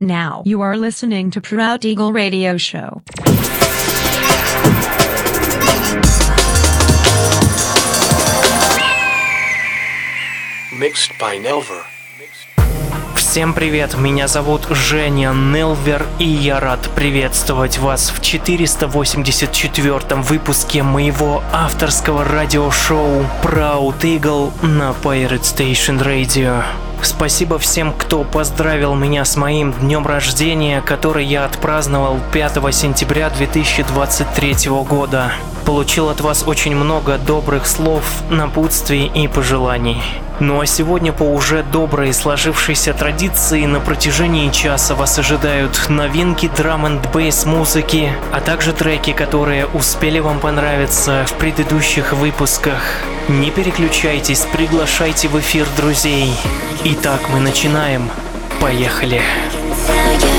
Now you are listening to Proud Eagle Radio Show. Mixed by Nelver. Всем привет, меня зовут Женя Нелвер, и я рад приветствовать вас в 484 выпуске моего авторского радиошоу Proud Eagle на Pirate Station Radio. Спасибо всем, кто поздравил меня с моим днем рождения, который я отпраздновал 5 сентября 2023 года. Получил от вас очень много добрых слов, напутствий и пожеланий. Ну а сегодня по уже доброй сложившейся традиции на протяжении часа вас ожидают новинки драм н бейс музыки, а также треки, которые успели вам понравиться в предыдущих выпусках. Не переключайтесь, приглашайте в эфир друзей. Итак, мы начинаем. Поехали. I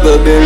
another day.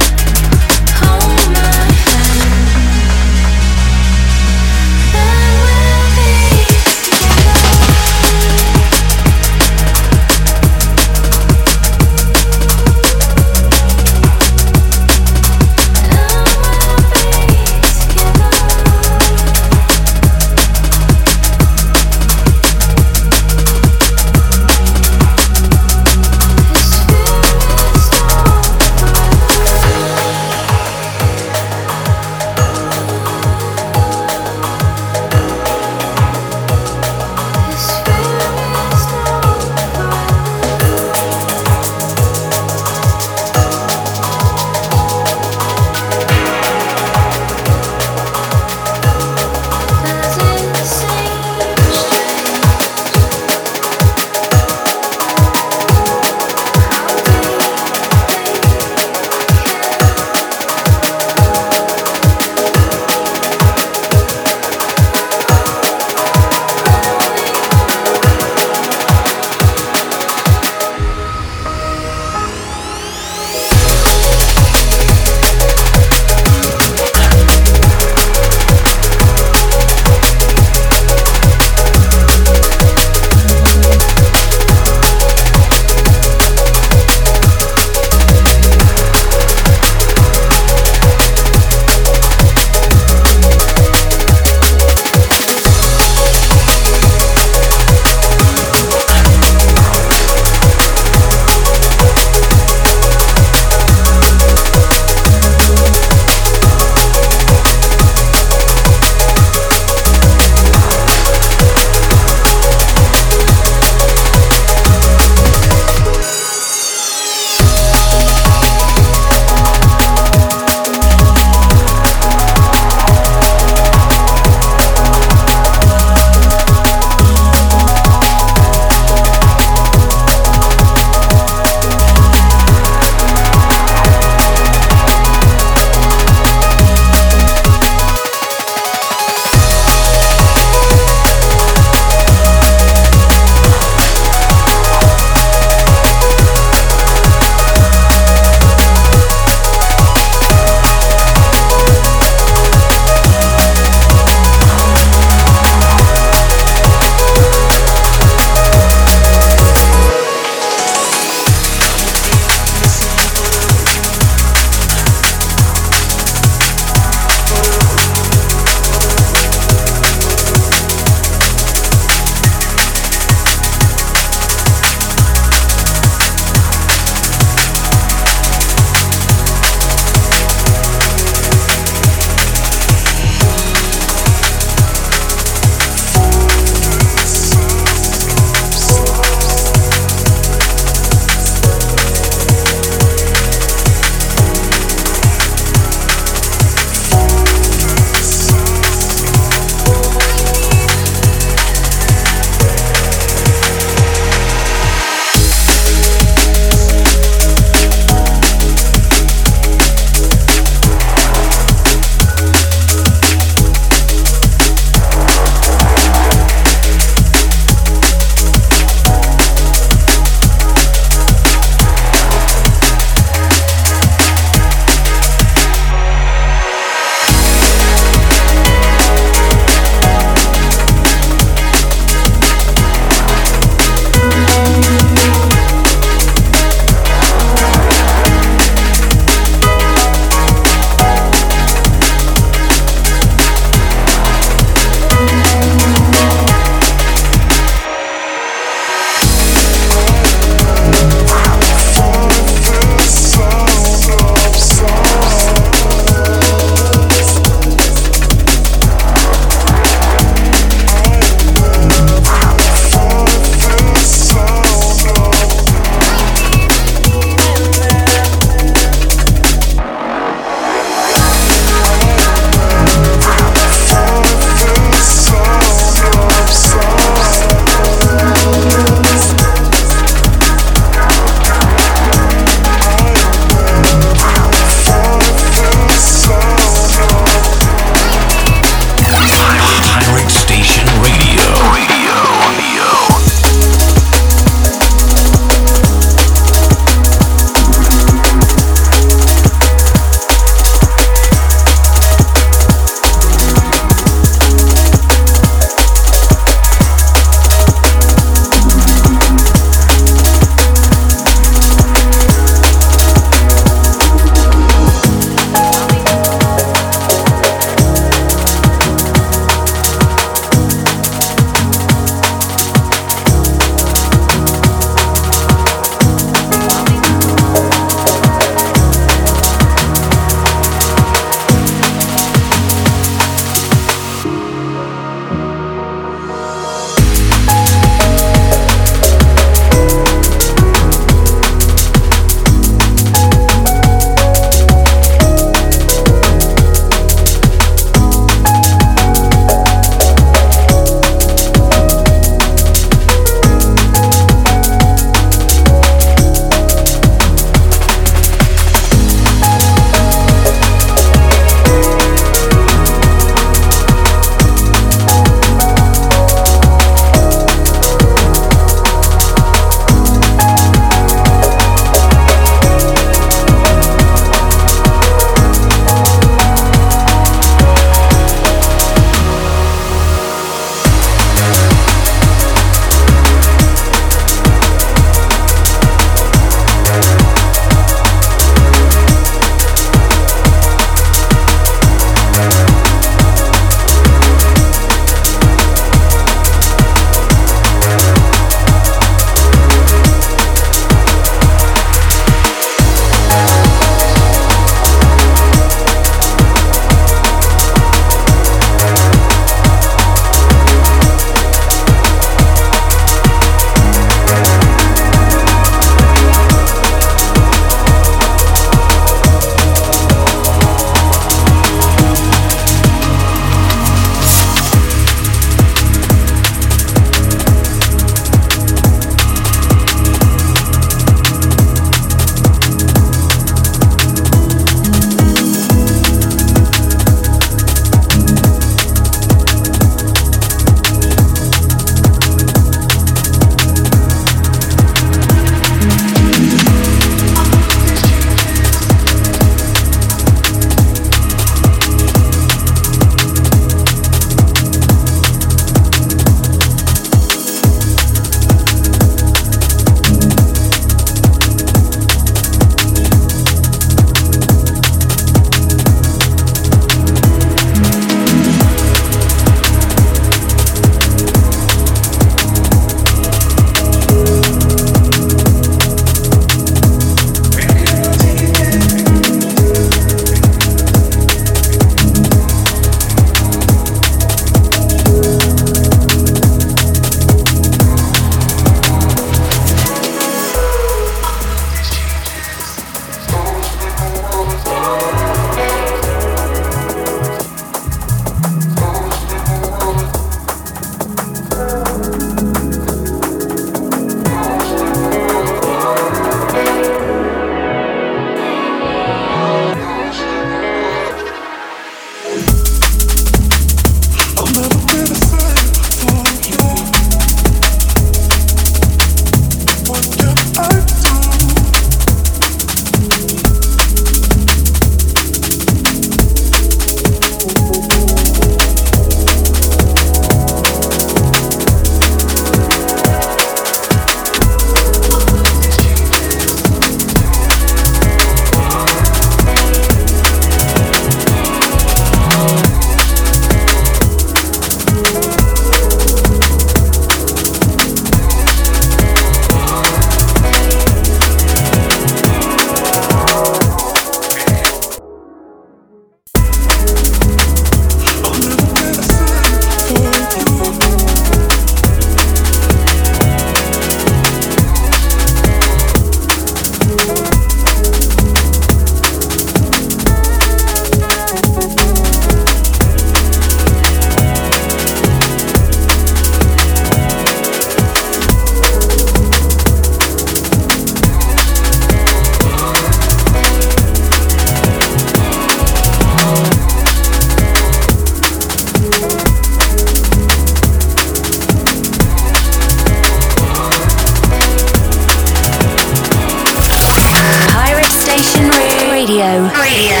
Radio.